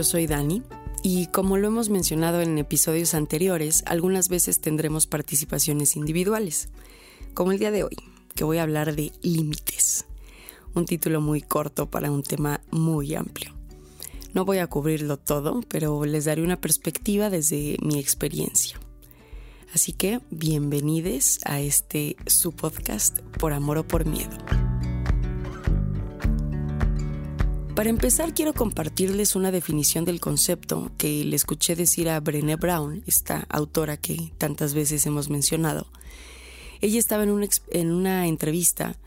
Yo soy Dani y como lo hemos mencionado en episodios anteriores, algunas veces tendremos participaciones individuales, como el día de hoy, que voy a hablar de límites, un título muy corto para un tema muy amplio. No voy a cubrirlo todo, pero les daré una perspectiva desde mi experiencia. Así que bienvenidos a este su podcast por amor o por miedo. Para empezar, quiero compartirles una definición del concepto que le escuché decir a Brené Brown, esta autora que tantas veces hemos mencionado. Ella estaba en una, en una entrevista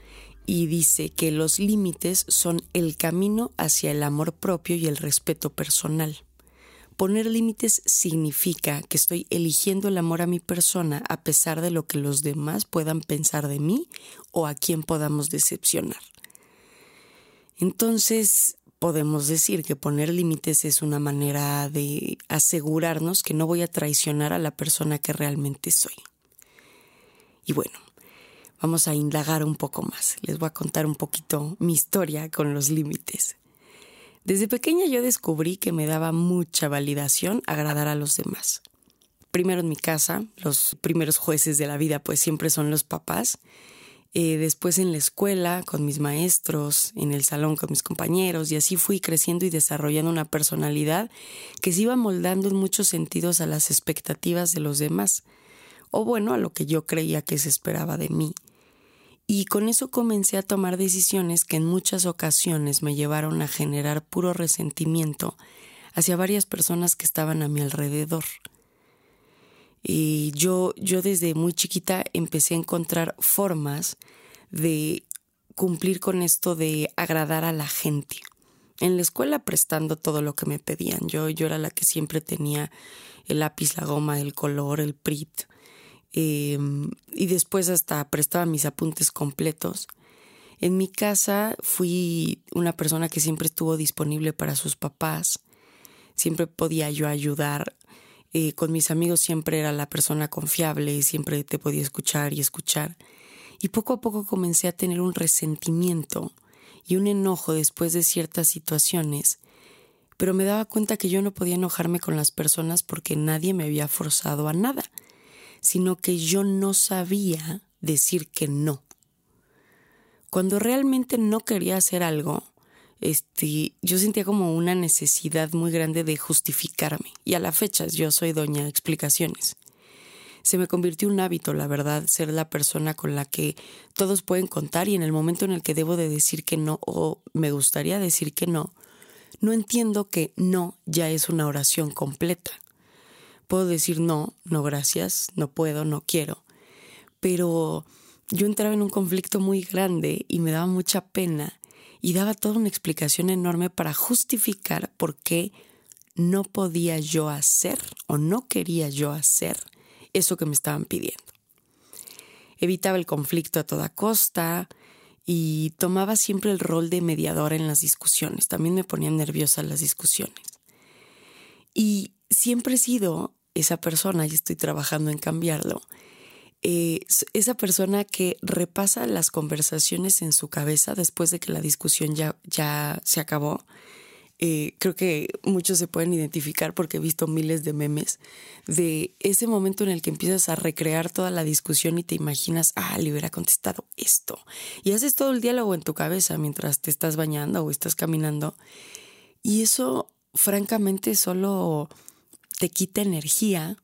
y dice que los límites son el camino hacia el amor propio y el respeto personal. Poner límites significa que estoy eligiendo el amor a mi persona a pesar de lo que los demás puedan pensar de mí o a quien podamos decepcionar. Entonces, podemos decir que poner límites es una manera de asegurarnos que no voy a traicionar a la persona que realmente soy. Y bueno, vamos a indagar un poco más. Les voy a contar un poquito mi historia con los límites. Desde pequeña yo descubrí que me daba mucha validación agradar a los demás. Primero en mi casa, los primeros jueces de la vida pues siempre son los papás eh, después en la escuela, con mis maestros, en el salón con mis compañeros, y así fui creciendo y desarrollando una personalidad que se iba moldando en muchos sentidos a las expectativas de los demás, o bueno, a lo que yo creía que se esperaba de mí. Y con eso comencé a tomar decisiones que en muchas ocasiones me llevaron a generar puro resentimiento hacia varias personas que estaban a mi alrededor. Y yo, yo desde muy chiquita empecé a encontrar formas de cumplir con esto de agradar a la gente. En la escuela prestando todo lo que me pedían. Yo, yo era la que siempre tenía el lápiz, la goma, el color, el prit. Em, y después hasta prestaba mis apuntes completos. En mi casa fui una persona que siempre estuvo disponible para sus papás. Siempre podía yo ayudar eh, con mis amigos siempre era la persona confiable, siempre te podía escuchar y escuchar. Y poco a poco comencé a tener un resentimiento y un enojo después de ciertas situaciones, pero me daba cuenta que yo no podía enojarme con las personas porque nadie me había forzado a nada, sino que yo no sabía decir que no. Cuando realmente no quería hacer algo, este, yo sentía como una necesidad muy grande de justificarme. Y a la fecha yo soy doña explicaciones. Se me convirtió un hábito, la verdad, ser la persona con la que todos pueden contar y en el momento en el que debo de decir que no o me gustaría decir que no, no entiendo que no ya es una oración completa. Puedo decir no, no gracias, no puedo, no quiero. Pero yo entraba en un conflicto muy grande y me daba mucha pena y daba toda una explicación enorme para justificar por qué no podía yo hacer o no quería yo hacer eso que me estaban pidiendo. Evitaba el conflicto a toda costa y tomaba siempre el rol de mediador en las discusiones. También me ponían nerviosa las discusiones. Y siempre he sido esa persona y estoy trabajando en cambiarlo eh, esa persona que repasa las conversaciones en su cabeza después de que la discusión ya, ya se acabó. Eh, creo que muchos se pueden identificar porque he visto miles de memes de ese momento en el que empiezas a recrear toda la discusión y te imaginas, ah, le hubiera contestado esto. Y haces todo el diálogo en tu cabeza mientras te estás bañando o estás caminando. Y eso, francamente, solo te quita energía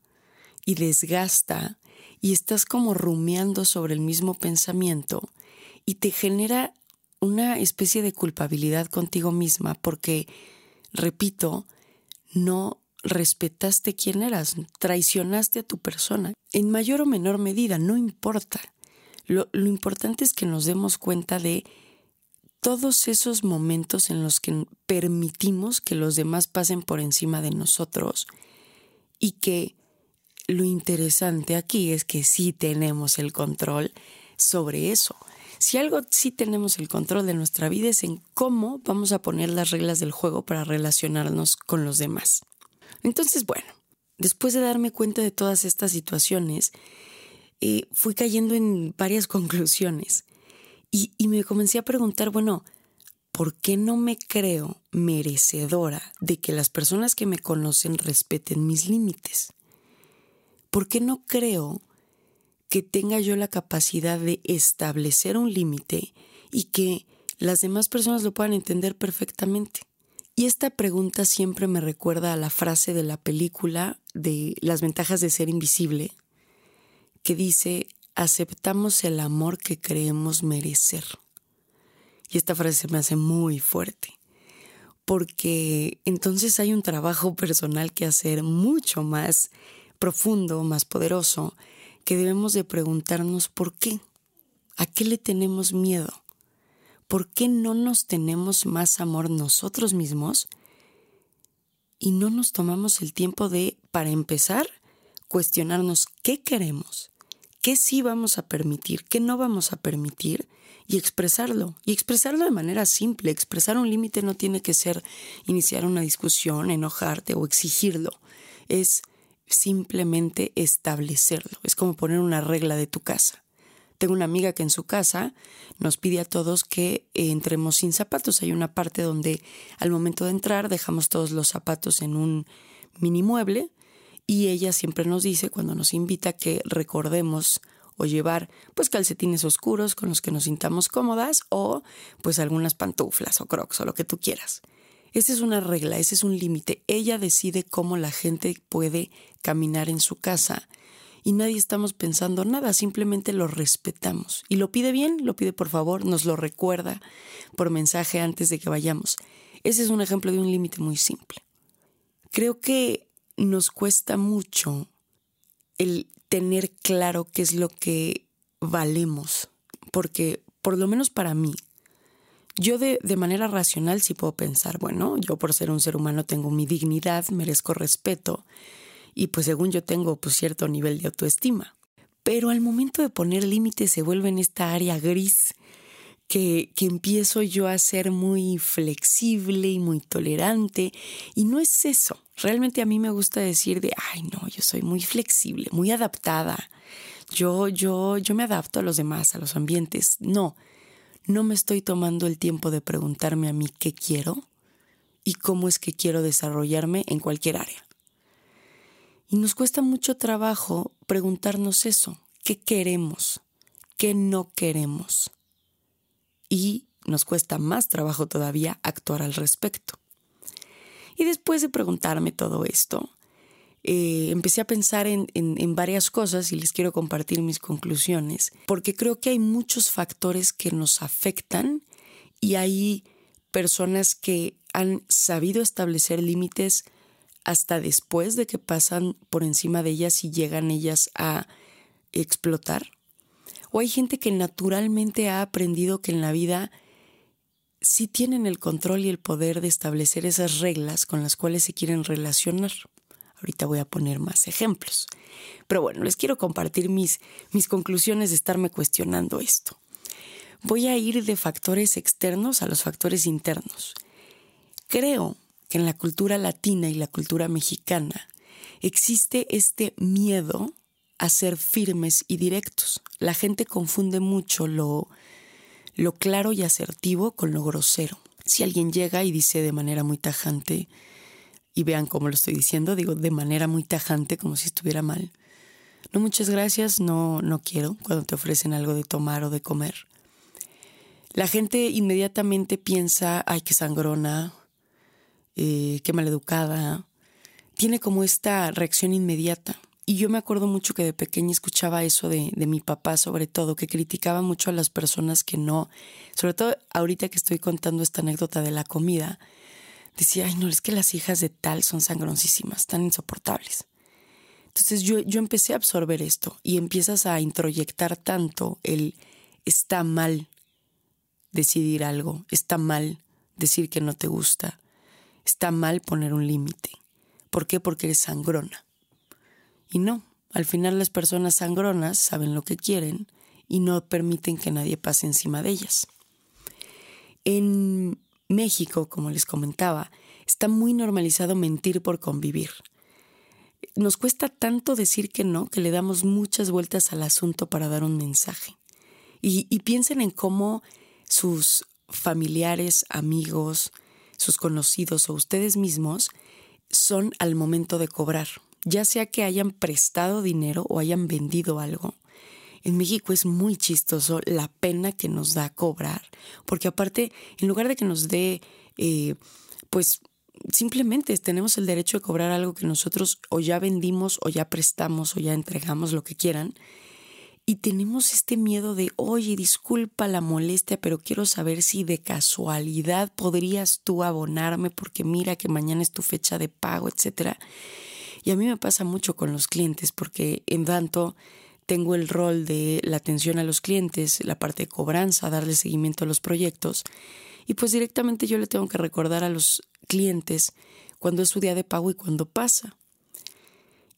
y desgasta y estás como rumiando sobre el mismo pensamiento y te genera una especie de culpabilidad contigo misma porque, repito, no respetaste quién eras, traicionaste a tu persona. En mayor o menor medida, no importa. Lo, lo, importante es que nos demos cuenta de todos esos momentos en los que permitimos que los demás pasen por encima de nosotros y que lo interesante aquí es que sí tenemos el control sobre eso. Si algo sí tenemos el control de nuestra vida es en cómo vamos a poner las reglas del juego para relacionarnos con los demás. Entonces, bueno, después de darme cuenta de todas estas situaciones, eh, fui cayendo en varias conclusiones y, y me comencé a preguntar, bueno, ¿por qué no me creo merecedora de que las personas que me conocen respeten mis límites? ¿Por qué no creo que tenga yo la capacidad de establecer un límite y que las demás personas lo puedan entender perfectamente? Y esta pregunta siempre me recuerda a la frase de la película de Las ventajas de ser invisible, que dice, aceptamos el amor que creemos merecer. Y esta frase me hace muy fuerte, porque entonces hay un trabajo personal que hacer mucho más profundo, más poderoso, que debemos de preguntarnos por qué, a qué le tenemos miedo, por qué no nos tenemos más amor nosotros mismos y no nos tomamos el tiempo de, para empezar, cuestionarnos qué queremos, qué sí vamos a permitir, qué no vamos a permitir y expresarlo. Y expresarlo de manera simple. Expresar un límite no tiene que ser iniciar una discusión, enojarte o exigirlo. Es simplemente establecerlo. Es como poner una regla de tu casa. Tengo una amiga que en su casa nos pide a todos que entremos sin zapatos. Hay una parte donde al momento de entrar dejamos todos los zapatos en un mini mueble y ella siempre nos dice cuando nos invita que recordemos o llevar pues calcetines oscuros con los que nos sintamos cómodas o pues algunas pantuflas o crocs o lo que tú quieras. Esa es una regla, ese es un límite. Ella decide cómo la gente puede caminar en su casa y nadie estamos pensando nada, simplemente lo respetamos. Y lo pide bien, lo pide por favor, nos lo recuerda por mensaje antes de que vayamos. Ese es un ejemplo de un límite muy simple. Creo que nos cuesta mucho el tener claro qué es lo que valemos, porque por lo menos para mí, yo de, de, manera racional sí puedo pensar, bueno, yo por ser un ser humano tengo mi dignidad, merezco respeto y pues según yo tengo pues cierto nivel de autoestima. Pero al momento de poner límites se vuelve en esta área gris que, que empiezo yo a ser muy flexible y muy tolerante y no es eso. Realmente a mí me gusta decir de, ay no, yo soy muy flexible, muy adaptada. Yo, yo, yo me adapto a los demás, a los ambientes. No, no me estoy tomando el tiempo de preguntarme a mí qué quiero y cómo es que quiero desarrollarme en cualquier área. Y nos cuesta mucho trabajo preguntarnos eso, ¿qué queremos? ¿Qué no queremos? Y nos cuesta más trabajo todavía actuar al respecto. Y después de preguntarme todo esto, eh, empecé a pensar en, en, varias cosas y les quiero compartir mis conclusiones, porque creo que hay muchos factores que nos afectan y hay personas que han sabido establecer límites hasta después de que pasan por encima de ellas y llegan ellas a explotar. O hay gente que naturalmente ha aprendido que en la vida sí tienen el control y el poder de establecer esas reglas con las cuales se quieren relacionar. Ahorita voy a poner más ejemplos. Pero bueno, les quiero compartir mis, mis conclusiones de estarme cuestionando esto. Voy a ir de factores externos a los factores internos. Creo que en la cultura latina y la cultura mexicana existe este miedo a ser firmes y directos. La gente confunde mucho lo, lo claro y asertivo con lo grosero. Si alguien llega y dice de manera muy tajante, y vean cómo lo estoy diciendo, digo de manera muy tajante, como si estuviera mal. No, muchas gracias, no, no quiero cuando te ofrecen algo de tomar o de comer. La gente inmediatamente piensa, ay, qué sangrona, eh, qué maleducada. Tiene como esta reacción inmediata. Y yo me acuerdo mucho que de pequeña escuchaba eso de, de, mi papá, sobre todo, que criticaba mucho a las personas que no, sobre todo ahorita que estoy contando esta anécdota de la comida, decía, ay no, es que las hijas de tal son sangroncísimas, tan insoportables. Entonces yo, yo empecé a absorber esto y empiezas a introyectar tanto el está mal decidir algo, está mal decir que no te gusta, está mal poner un límite. ¿Por qué? Porque eres sangrona. Y no, al final las personas sangronas saben lo que quieren y no permiten que nadie pase encima de ellas. En México, como les comentaba, está muy normalizado mentir por convivir. Nos cuesta tanto decir que no que le damos muchas vueltas al asunto para dar un mensaje. Y, piensen en cómo sus familiares, amigos, sus conocidos o ustedes mismos son al momento de cobrar, ya sea que hayan prestado dinero o hayan vendido algo. En México es muy chistoso la pena que nos da cobrar, porque aparte, en lugar de que nos dé, eh, pues simplemente tenemos el derecho de cobrar algo que nosotros o ya vendimos o ya prestamos o ya entregamos, lo que quieran, y tenemos este miedo de, oye, disculpa la molestia, pero quiero saber si de casualidad podrías tú abonarme porque mira que mañana es tu fecha de pago, etc. Y a mí me pasa mucho con los clientes porque en tanto tengo el rol de la atención a los clientes, la parte de cobranza, darle seguimiento a los proyectos. Y pues directamente yo le tengo que recordar a los clientes cuando es su día de pago y cuando pasa.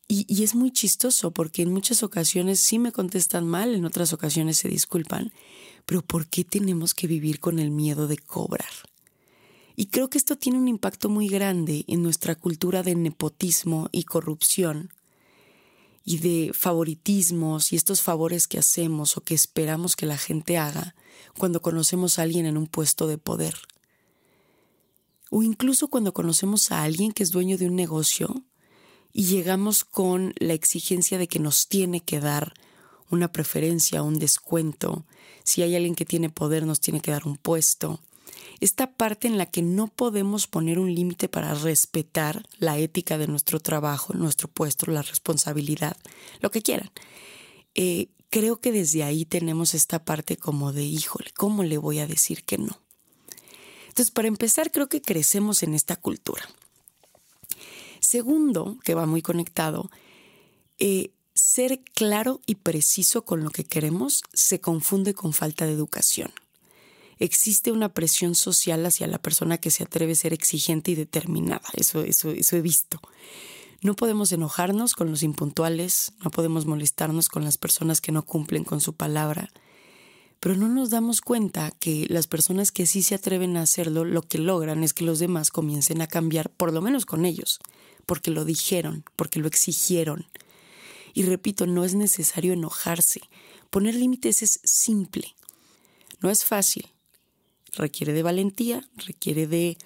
Y, es muy chistoso porque en muchas ocasiones sí me contestan mal, en otras ocasiones se disculpan, pero ¿por qué tenemos que vivir con el miedo de cobrar? Y creo que esto tiene un impacto muy grande en nuestra cultura de nepotismo y corrupción y de favoritismos y estos favores que hacemos o que esperamos que la gente haga cuando conocemos a alguien en un puesto de poder. O incluso cuando conocemos a alguien que es dueño de un negocio y llegamos con la exigencia de que nos tiene que dar una preferencia, un descuento. Si hay alguien que tiene poder, nos tiene que dar un puesto. Esta parte en la que no podemos poner un límite para respetar la ética de nuestro trabajo, nuestro puesto, la responsabilidad, lo que quieran. Eh, creo que desde ahí tenemos esta parte como de, híjole, ¿cómo le voy a decir que no? Entonces, para empezar, creo que crecemos en esta cultura. Segundo, que va muy conectado, eh, ser claro y preciso con lo que queremos se confunde con falta de educación. Existe una presión social hacia la persona que se atreve a ser exigente y determinada. Eso, eso, eso he visto. No podemos enojarnos con los impuntuales, no podemos molestarnos con las personas que no cumplen con su palabra, pero no nos damos cuenta que las personas que sí se atreven a hacerlo, lo que logran es que los demás comiencen a cambiar, por lo menos con ellos porque lo dijeron, porque lo exigieron. Y repito, no es necesario enojarse. Poner límites es simple. No es fácil. Requiere de valentía, requiere de,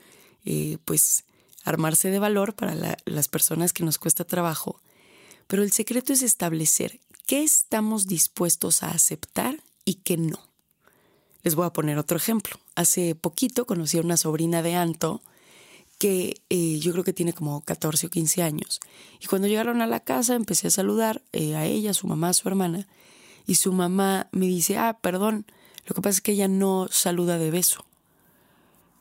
eh, pues, armarse de valor para las personas que nos cuesta trabajo. Pero el secreto es establecer qué estamos dispuestos a aceptar y qué no. Les voy a poner otro ejemplo. Hace poquito conocí a una sobrina de Anto, que eh, yo creo que tiene como 14 o 15 años. Y cuando llegaron a la casa empecé a saludar eh, a ella, a su mamá, a su hermana, y su mamá me dice, ah, perdón, lo que pasa es que ella no saluda de beso.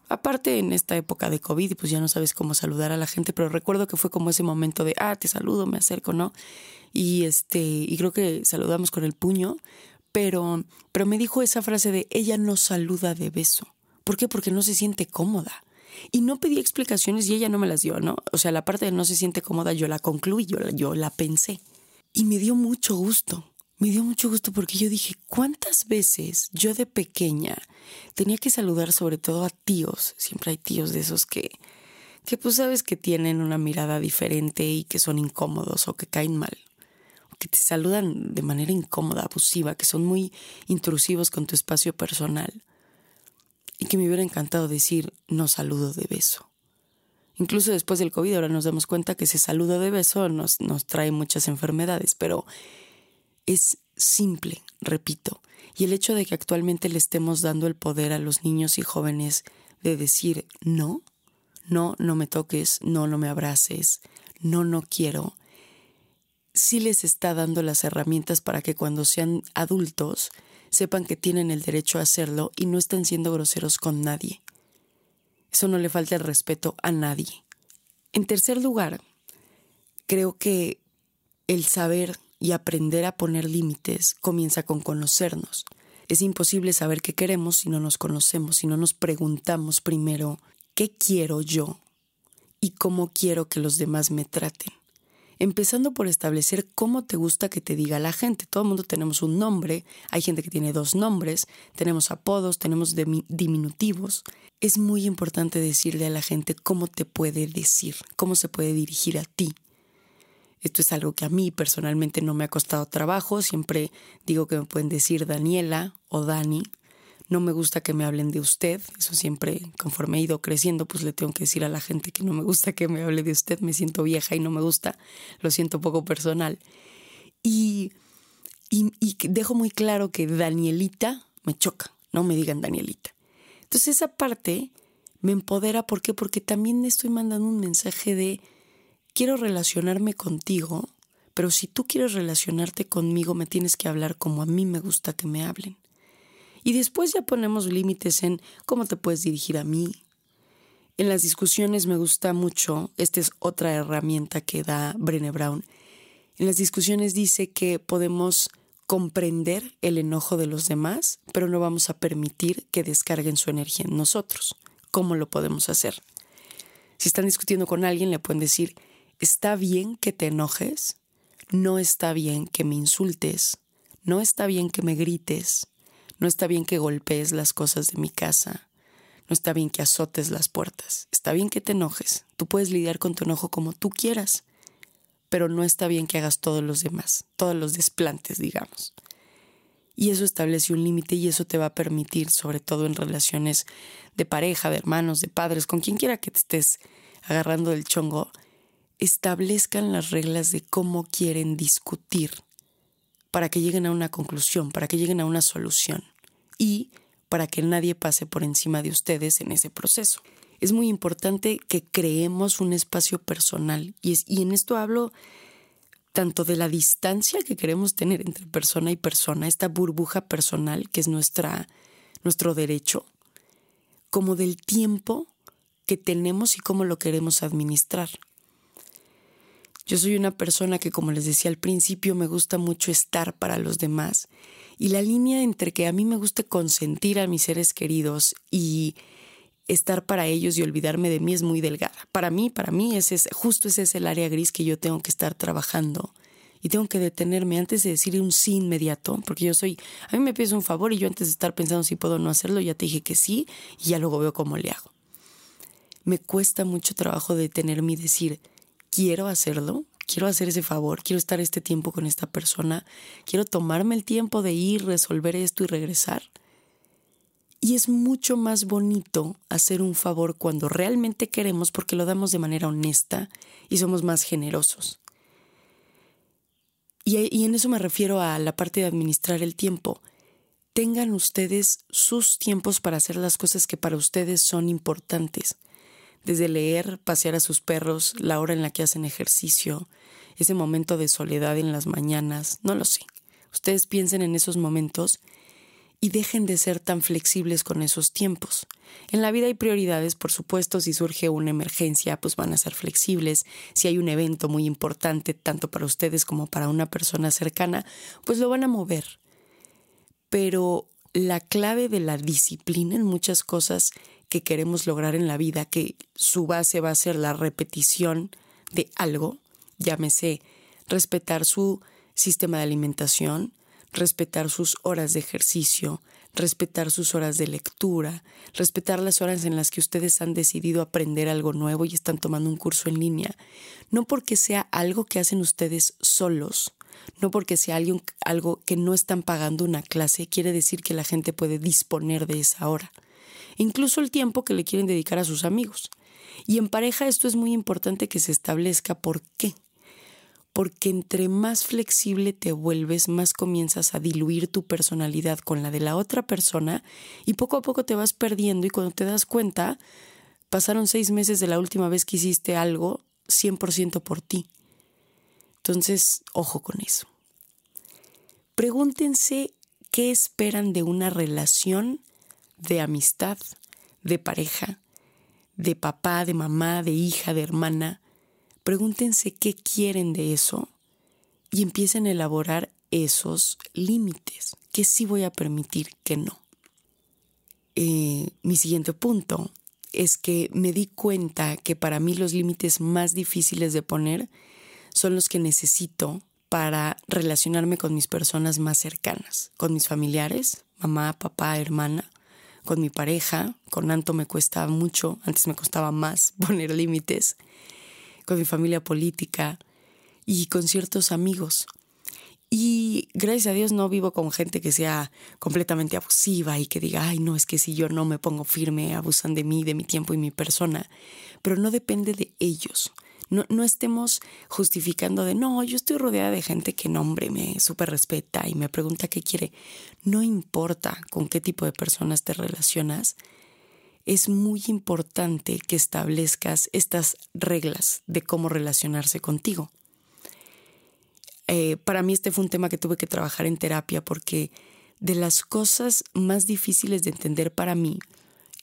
Aparte en esta época de COVID, pues ya no sabes cómo saludar a la gente, pero recuerdo que fue como ese momento de, ah, te saludo, me acerco, ¿no? Y este, y creo que saludamos con el puño, pero, pero me dijo esa frase de, ella no saluda de beso. ¿Por qué? Porque no se siente cómoda. Y no pedí explicaciones y ella no me las dio, ¿no? O sea, la parte de no se siente cómoda yo la concluí, yo, yo la pensé. Y me dio mucho gusto. Me dio mucho gusto porque yo dije, ¿cuántas veces yo de pequeña tenía que saludar sobre todo a tíos? Siempre hay tíos de esos que, que pues sabes que tienen una mirada diferente y que son incómodos o que caen mal. O que te saludan de manera incómoda, abusiva, que son muy intrusivos con tu espacio personal y que me hubiera encantado decir no saludo de beso. Incluso después del COVID ahora nos damos cuenta que ese saludo de beso nos, nos trae muchas enfermedades, pero es simple, repito, y el hecho de que actualmente le estemos dando el poder a los niños y jóvenes de decir no, no, no me toques, no, no me abraces, no, no quiero, sí les está dando las herramientas para que cuando sean adultos sepan que tienen el derecho a hacerlo y no estén siendo groseros con nadie. Eso no le falta el respeto a nadie. En tercer lugar, creo que el saber y aprender a poner límites comienza con conocernos. Es imposible saber qué queremos si no nos conocemos, si no nos preguntamos primero qué quiero yo y cómo quiero que los demás me traten empezando por establecer cómo te gusta que te diga la gente. Todo el mundo tenemos un nombre, hay gente que tiene dos nombres, tenemos apodos, tenemos diminutivos. Es muy importante decirle a la gente cómo te puede decir, cómo se puede dirigir a ti. Esto es algo que a mí personalmente no me ha costado trabajo, siempre digo que me pueden decir Daniela o Dani. no me gusta que me hablen de usted, eso siempre, conforme he ido creciendo, pues le tengo que decir a la gente que no me gusta que me hable de usted, me siento vieja y no me gusta, lo siento poco personal. Y, y, y dejo muy claro que Danielita me choca, no me digan Danielita. Entonces esa parte me empodera, ¿por qué? Porque también estoy mandando un mensaje de quiero relacionarme contigo, pero si tú quieres relacionarte conmigo me tienes que hablar como a mí me gusta que me hablen. Y después ya ponemos límites en cómo te puedes dirigir a mí. En las discusiones me gusta mucho, esta es otra herramienta que da Brené Brown. En las discusiones dice que podemos comprender el enojo de los demás, pero no vamos a permitir que descarguen su energía en nosotros. ¿Cómo lo podemos hacer? Si están discutiendo con alguien, le pueden decir, está bien que te enojes, no está bien que me insultes, no está bien que me grites, no está bien que golpees las cosas de mi casa. No está bien que azotes las puertas. Está bien que te enojes. Tú puedes lidiar con tu enojo como tú quieras. Pero no está bien que hagas todos los demás, todos los desplantes, digamos. Y eso establece un límite y eso te va a permitir, sobre todo en relaciones de pareja, de hermanos, de padres, con quien quiera que te estés agarrando del chongo, establezcan las reglas de cómo quieren discutir para que lleguen a una conclusión, para que lleguen a una solución y para que nadie pase por encima de ustedes en ese proceso. Es muy importante que creemos un espacio personal y, es, y en esto hablo tanto de la distancia que queremos tener entre persona y persona, esta burbuja personal que es nuestra, nuestro derecho, como del tiempo que tenemos y cómo lo queremos administrar. Yo soy una persona que, como les decía al principio, me gusta mucho estar para los demás. Y la línea entre que a mí me guste consentir a mis seres queridos y estar para ellos y olvidarme de mí es muy delgada. Para mí, para mí, ese es, justo ese es el área gris que yo tengo que estar trabajando. Y tengo que detenerme antes de decir un sí inmediato, porque yo soy, a mí me pides un favor y yo antes de estar pensando si puedo no hacerlo, ya te dije que sí y ya luego veo cómo le hago. Me cuesta mucho trabajo detenerme y decir, quiero hacerlo, quiero hacer ese favor, quiero estar este tiempo con esta persona, quiero tomarme el tiempo de ir, resolver esto y regresar. Y es mucho más bonito hacer un favor cuando realmente queremos porque lo damos de manera honesta y somos más generosos. Y, y, en eso me refiero a la parte de administrar el tiempo. Tengan ustedes sus tiempos para hacer las cosas que para ustedes son importantes desde leer, pasear a sus perros, la hora en la que hacen ejercicio, ese momento de soledad en las mañanas, no lo sé. Ustedes piensen en esos momentos y dejen de ser tan flexibles con esos tiempos. En la vida hay prioridades, por supuesto, si surge una emergencia, pues van a ser flexibles. Si hay un evento muy importante, tanto para ustedes como para una persona cercana, pues lo van a mover. Pero la clave de la disciplina en muchas cosas que queremos lograr en la vida, que su base va a ser la repetición de algo, llámese respetar su sistema de alimentación, respetar sus horas de ejercicio, respetar sus horas de lectura, respetar las horas en las que ustedes han decidido aprender algo nuevo y están tomando un curso en línea, no porque sea algo que hacen ustedes solos, no porque sea algo, algo que no están pagando una clase, quiere decir que la gente puede disponer de esa hora incluso el tiempo que le quieren dedicar a sus amigos. Y en pareja esto es muy importante que se establezca. ¿Por qué? Porque entre más flexible te vuelves, más comienzas a diluir tu personalidad con la de la otra persona y poco a poco te vas perdiendo y cuando te das cuenta, pasaron seis meses de la última vez que hiciste algo 100% por ti. Entonces, ojo con eso. Pregúntense qué esperan de una relación de amistad, de pareja, de papá, de mamá, de hija, de hermana. Pregúntense qué quieren de eso y empiecen a elaborar esos límites, que sí voy a permitir, que no. Eh, mi siguiente punto es que me di cuenta que para mí los límites más difíciles de poner son los que necesito para relacionarme con mis personas más cercanas, con mis familiares, mamá, papá, hermana, con mi pareja, con Anto me cuesta mucho, antes me costaba más poner límites, con mi familia política y con ciertos amigos. Y gracias a Dios no vivo con gente que sea completamente abusiva y que diga, ay, no, es que si yo no me pongo firme, abusan de mí, de mi tiempo y mi persona. Pero no depende de ellos. No, no estemos justificando de, no, yo estoy rodeada de gente que no, hombre, me súper respeta y me pregunta qué quiere. No importa con qué tipo de personas te relacionas, es muy importante que establezcas estas reglas de cómo relacionarse contigo. Eh, para mí este fue un tema que tuve que trabajar en terapia porque de las cosas más difíciles de entender para mí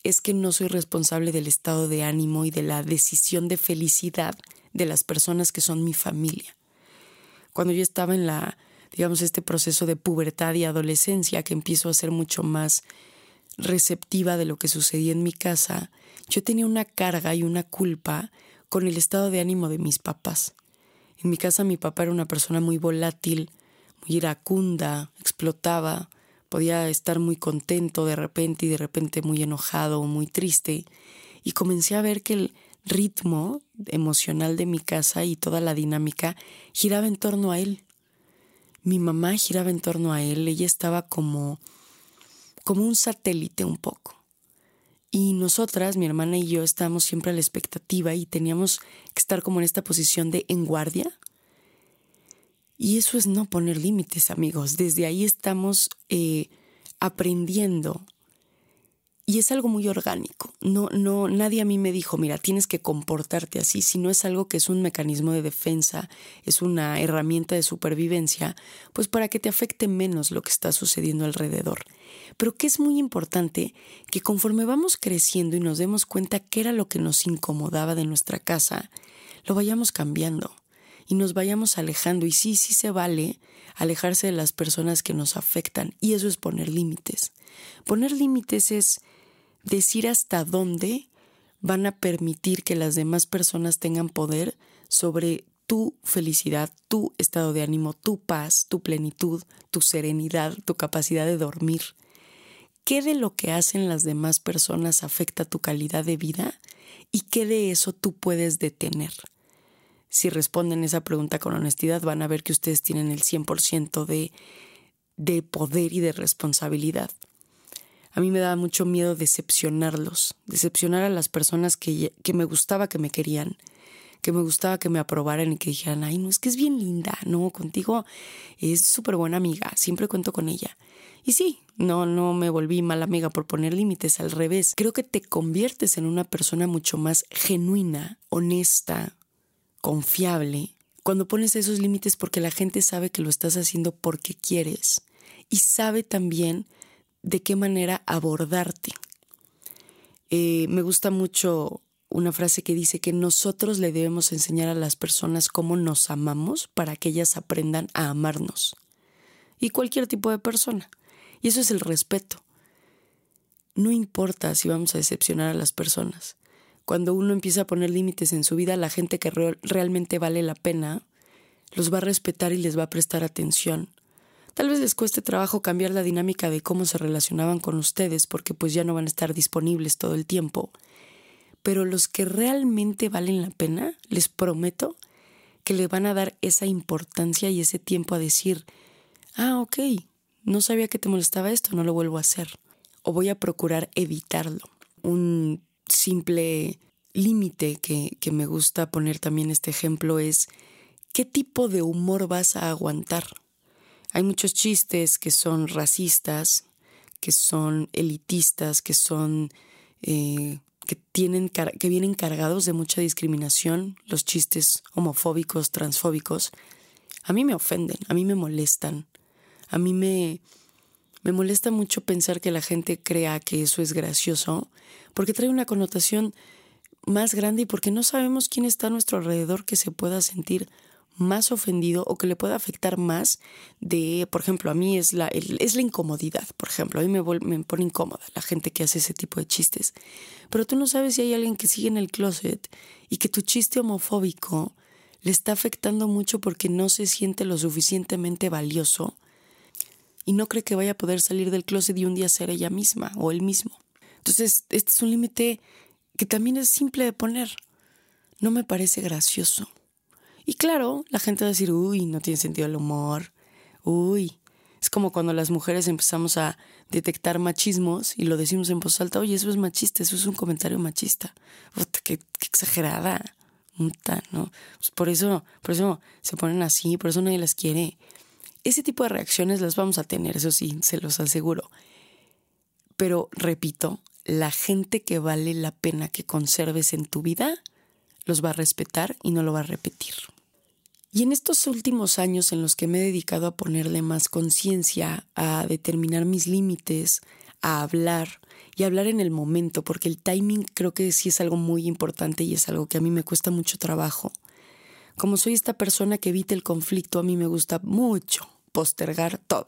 es que no soy responsable del estado de ánimo y de la decisión de felicidad de las personas que son mi familia. Cuando yo estaba en la, digamos, este proceso de pubertad y adolescencia que empiezo a ser mucho más receptiva de lo que sucedía en mi casa, yo tenía una carga y una culpa con el estado de ánimo de mis papás. En mi casa mi papá era una persona muy volátil, muy iracunda, explotaba, podía estar muy contento de repente y de repente muy enojado o muy triste. Y comencé a ver que el ritmo emocional de mi casa y toda la dinámica giraba en torno a él. Mi mamá giraba en torno a él, ella estaba como como un satélite un poco. Y nosotras, mi hermana y yo, estábamos siempre a la expectativa y teníamos que estar como en esta posición de en guardia. Y eso es no poner límites, amigos. Desde ahí estamos eh, aprendiendo y es algo muy orgánico. No, no, nadie a mí me dijo, mira, tienes que comportarte así, sino es algo que es un mecanismo de defensa, es una herramienta de supervivencia, pues para que te afecte menos lo que está sucediendo alrededor. Pero que es muy importante que conforme vamos creciendo y nos demos cuenta qué era lo que nos incomodaba de nuestra casa, lo vayamos cambiando y nos vayamos alejando. Y sí, sí se vale alejarse de las personas que nos afectan. Y eso es poner límites. Poner límites es decir hasta dónde van a permitir que las demás personas tengan poder sobre tu felicidad, tu estado de ánimo, tu paz, tu plenitud, tu serenidad, tu capacidad de dormir. ¿Qué de lo que hacen las demás personas afecta tu calidad de vida y qué de eso tú puedes detener? Si responden esa pregunta con honestidad, van a ver que ustedes tienen el 100% de, de poder y de responsabilidad a mí me daba mucho miedo decepcionarlos, decepcionar a las personas que, que me gustaba que me querían, que me gustaba que me aprobaran y que dijeran, ay, no, es que es bien linda, no, contigo es súper buena amiga, siempre cuento con ella. Y sí, no, no me volví mala amiga por poner límites, al revés, creo que te conviertes en una persona mucho más genuina, honesta, confiable, cuando pones esos límites porque la gente sabe que lo estás haciendo porque quieres y sabe también de qué manera abordarte. Eh, me gusta mucho una frase que dice que nosotros le debemos enseñar a las personas cómo nos amamos para que ellas aprendan a amarnos. Y cualquier tipo de persona. Y eso es el respeto. No importa si vamos a decepcionar a las personas. Cuando uno empieza a poner límites en su vida, la gente que realmente vale la pena los va a respetar y les va a prestar atención. Tal vez les cueste trabajo cambiar la dinámica de cómo se relacionaban con ustedes porque pues ya no van a estar disponibles todo el tiempo. Pero los que realmente valen la pena, les prometo que le van a dar esa importancia y ese tiempo a decir, ah, ok, no sabía que te molestaba esto, no lo vuelvo a hacer. O voy a procurar evitarlo. Un simple límite que, que me gusta poner también este ejemplo es, ¿qué tipo de humor vas a aguantar? Hay muchos chistes que son racistas, que son elitistas, que son eh, que tienen que vienen cargados de mucha discriminación, los chistes homofóbicos, transfóbicos. A mí me ofenden, a mí me molestan. A mí me me molesta mucho pensar que la gente crea que eso es gracioso, porque trae una connotación más grande y porque no sabemos quién está a nuestro alrededor que se pueda sentir más ofendido o que le pueda afectar más de, por ejemplo, a mí es la, es la incomodidad, por ejemplo, a mí me, me pone incómoda la gente que hace ese tipo de chistes. Pero tú no sabes si hay alguien que sigue en el closet y que tu chiste homofóbico le está afectando mucho porque no se siente lo suficientemente valioso y no cree que vaya a poder salir del closet y un día ser ella misma o él mismo. Entonces, este es un límite que también es simple de poner. No me parece gracioso. Y claro, la gente va a decir, uy, no tiene sentido el humor, Uy, es como cuando las mujeres empezamos a detectar machismos y lo decimos en voz alta, oye, eso es machista, eso es un comentario machista. qué, exagerada. ¿no? Pues por eso, por eso se ponen así, por eso nadie las quiere. Ese tipo de reacciones las vamos a tener, eso sí, se los aseguro. Pero repito, la gente que vale la pena que conserves en tu vida los va a respetar y no lo va a repetir. Y en estos últimos años en los que me he dedicado a ponerle más conciencia, a determinar mis límites, a hablar y hablar en el momento, porque el timing creo que sí es algo muy importante y es algo que a mí me cuesta mucho trabajo. Como soy esta persona que evita el conflicto, a mí me gusta mucho postergar todo.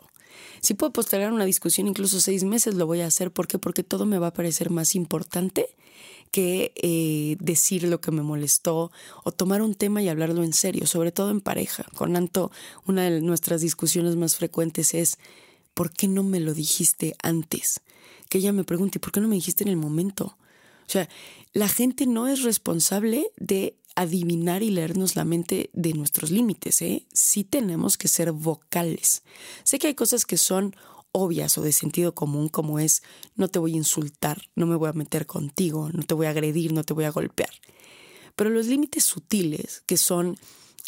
Si puedo postergar una discusión incluso seis meses, lo voy a hacer. ¿Por qué? Porque todo me va a parecer más importante que eh, decir lo que me molestó o tomar un tema y hablarlo en serio, sobre todo en pareja. Con Anto, una de nuestras discusiones más frecuentes es, ¿por qué no me lo dijiste antes? Que ella me pregunte, ¿por qué no me dijiste en el momento? O sea, la gente no es responsable de adivinar y leernos la mente de nuestros límites, ¿eh? Sí tenemos que ser vocales. Sé que hay cosas que son obvias o de sentido común como es no te voy a insultar, no me voy a meter contigo, no te voy a agredir, no te voy a golpear. Pero los límites sutiles, que son,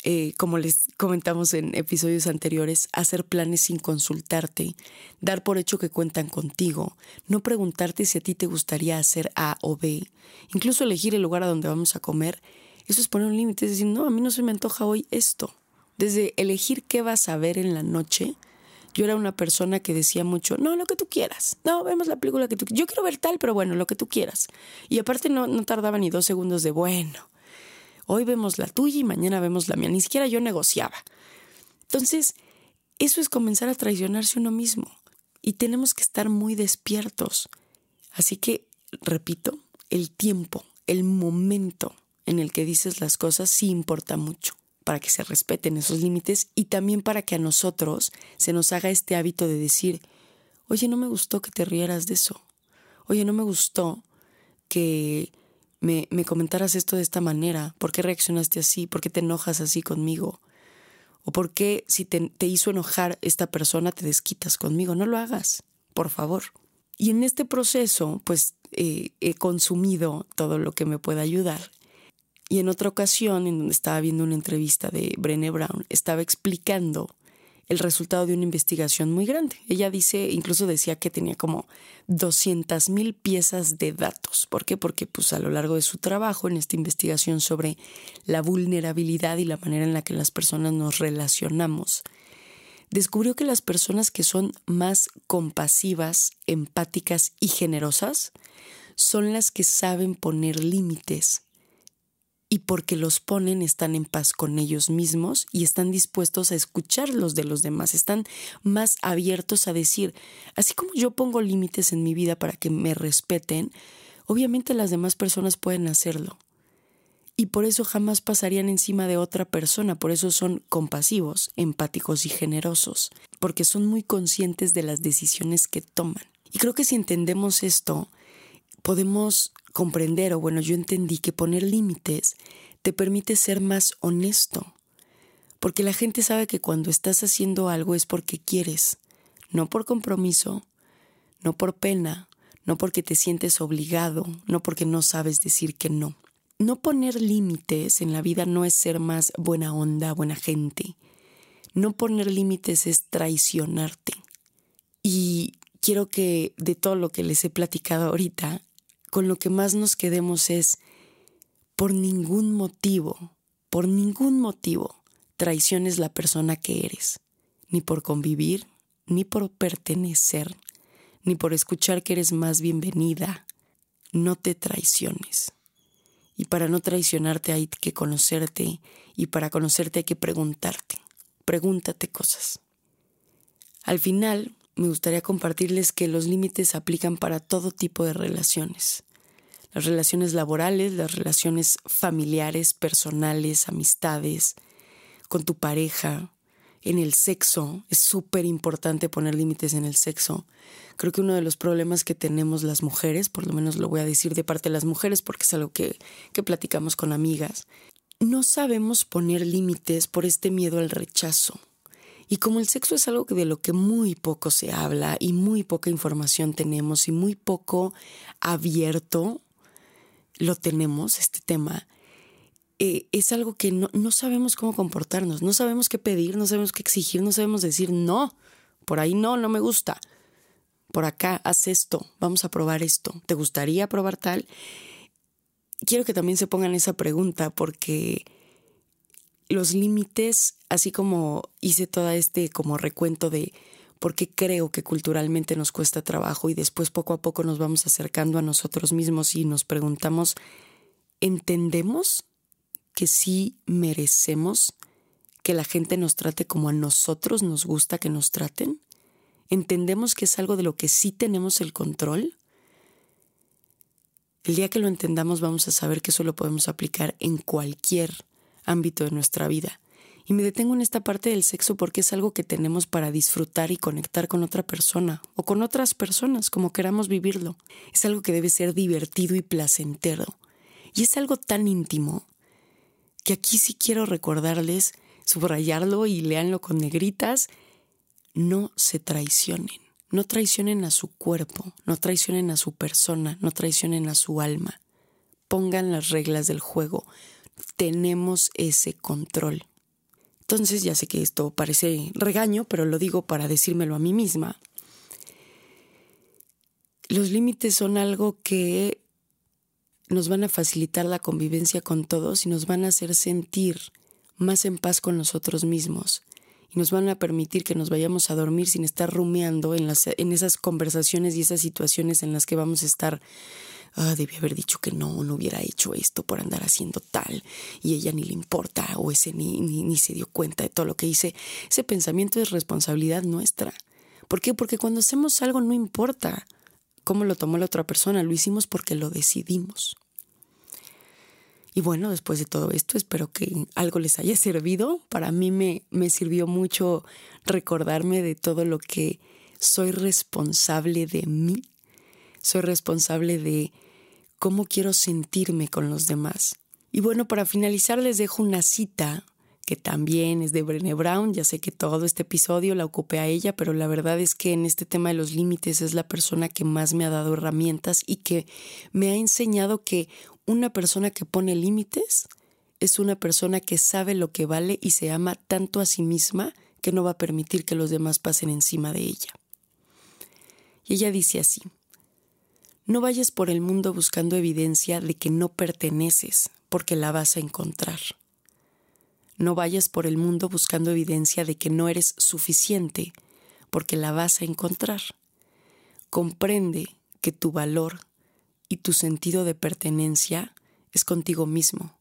eh, como les comentamos en episodios anteriores, hacer planes sin consultarte, dar por hecho que cuentan contigo, no preguntarte si a ti te gustaría hacer A o B, incluso elegir el lugar a donde vamos a comer, eso es poner un límite, es decir, no, a mí no se me antoja hoy esto. Desde elegir qué vas a ver en la noche yo era una persona que decía mucho, no, lo que tú quieras, no, vemos la película que tú Yo quiero ver tal, pero bueno, lo que tú quieras. Y aparte no, no tardaba ni dos segundos de, bueno, hoy vemos la tuya y mañana vemos la mía. Ni siquiera yo negociaba. Entonces, eso es comenzar a traicionarse uno mismo. Y tenemos que estar muy despiertos. Así que, repito, el tiempo, el momento en el que dices las cosas sí importa mucho para que se respeten esos límites y también para que a nosotros se nos haga este hábito de decir, oye, no me gustó que te rieras de eso, oye, no me gustó que me, me comentaras esto de esta manera, ¿por qué reaccionaste así? ¿Por qué te enojas así conmigo? ¿O por qué si te, te hizo enojar esta persona te desquitas conmigo? No lo hagas, por favor. Y en este proceso, pues eh, he consumido todo lo que me pueda ayudar y en otra ocasión, en donde estaba viendo una entrevista de Brené Brown, estaba explicando el resultado de una investigación muy grande. Ella dice, incluso decía que tenía como 200 mil piezas de datos. ¿Por qué? Porque pues a lo largo de su trabajo en esta investigación sobre la vulnerabilidad y la manera en la que las personas nos relacionamos, descubrió que las personas que son más compasivas, empáticas y generosas son las que saben poner límites y porque los ponen están en paz con ellos mismos y están dispuestos a escuchar los de los demás, están más abiertos a decir, así como yo pongo límites en mi vida para que me respeten, obviamente las demás personas pueden hacerlo. Y por eso jamás pasarían encima de otra persona, por eso son compasivos, empáticos y generosos, porque son muy conscientes de las decisiones que toman. Y creo que si entendemos esto, podemos comprender, o bueno, yo entendí que poner límites te permite ser más honesto, porque la gente sabe que cuando estás haciendo algo es porque quieres, no por compromiso, no por pena, no porque te sientes obligado, no porque no sabes decir que no. No poner límites en la vida no es ser más buena onda, buena gente. No poner límites es traicionarte. Y quiero que de todo lo que les he platicado ahorita, con lo que más nos quedemos es, por ningún motivo, por ningún motivo, traiciones la persona que eres, ni por convivir, ni por pertenecer, ni por escuchar que eres más bienvenida. No te traiciones. Y para no traicionarte hay que conocerte, y para conocerte hay que preguntarte. Pregúntate cosas. Al final, me gustaría compartirles que los límites aplican para todo tipo de relaciones las relaciones laborales, las relaciones familiares, personales, amistades, con tu pareja, en el sexo. Es súper importante poner límites en el sexo. Creo que uno de los problemas que tenemos las mujeres, por lo menos lo voy a decir de parte de las mujeres porque es algo que, que platicamos con amigas, no sabemos poner límites por este miedo al rechazo. Y como el sexo es algo de lo que muy poco se habla y muy poca información tenemos y muy poco abierto lo tenemos, este tema, eh, es algo que no, no sabemos cómo comportarnos, no sabemos qué pedir, no sabemos qué exigir, no sabemos decir no, por ahí no, no me gusta, por acá haz esto, vamos a probar esto, ¿te gustaría probar tal? Quiero que también se pongan esa pregunta porque los límites, así como hice todo este como recuento de por qué creo que culturalmente nos cuesta trabajo y después poco a poco nos vamos acercando a nosotros mismos y nos preguntamos, ¿entendemos que sí merecemos que la gente nos trate como a nosotros nos gusta que nos traten? ¿Entendemos que es algo de lo que sí tenemos el control? El día que lo entendamos vamos a saber que eso lo podemos aplicar en cualquier ámbito de nuestra vida. Y me detengo en esta parte del sexo porque es algo que tenemos para disfrutar y conectar con otra persona o con otras personas, como queramos vivirlo. Es algo que debe ser divertido y placentero. Y es algo tan íntimo que aquí sí quiero recordarles, subrayarlo y leanlo con negritas, no se traicionen. No traicionen a su cuerpo, no traicionen a su persona, no traicionen a su alma. Pongan las reglas del juego, tenemos ese control. Entonces ya sé que esto parece regaño, pero lo digo para decírmelo a mí misma. Los límites son algo que nos van a facilitar la convivencia con todos y nos van a hacer sentir más en paz con nosotros mismos y nos van a permitir que nos vayamos a dormir sin estar rumiando en, las, en esas conversaciones y esas situaciones en las que vamos a estar ah, debí haber dicho que no, no hubiera hecho esto por andar haciendo tal, y ella ni le importa, o ese ni, ni, ni se dio cuenta de todo lo que hice. Ese pensamiento es responsabilidad nuestra. ¿Por qué? Porque cuando hacemos algo no importa cómo lo tomó la otra persona, lo hicimos porque lo decidimos. Y bueno, después de todo esto, espero que algo les haya servido. Para mí me, me sirvió mucho recordarme de todo lo que soy responsable de mí. Soy responsable de cómo quiero sentirme con los demás. Y bueno, para finalizar les dejo una cita que también es de Brené Brown. Ya sé que todo este episodio la ocupé a ella, pero la verdad es que en este tema de los límites es la persona que más me ha dado herramientas y que me ha enseñado que una persona que pone límites es una persona que sabe lo que vale y se ama tanto a sí misma que no va a permitir que los demás pasen encima de ella. Y ella dice así, no vayas por el mundo buscando evidencia de que no perteneces, porque la vas a encontrar. No vayas por el mundo buscando evidencia de que no eres suficiente, porque la vas a encontrar. Comprende que tu valor y tu sentido de pertenencia es contigo mismo,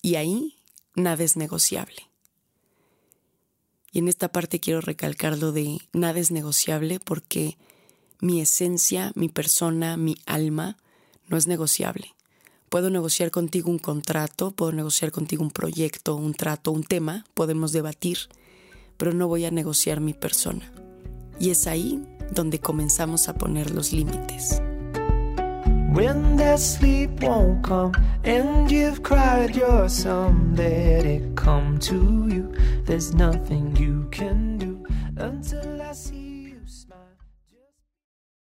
y ahí nada es negociable. Y en esta parte quiero recalcar lo de nada es negociable porque mi esencia, mi persona, mi alma, no es negociable. Puedo negociar contigo un contrato, puedo negociar contigo un proyecto, un trato, un tema, podemos debatir, pero no voy a negociar mi persona. Y es ahí donde comenzamos a poner los límites. When sleep won't come and you've cried your let it come to you. There's nothing you can do until I see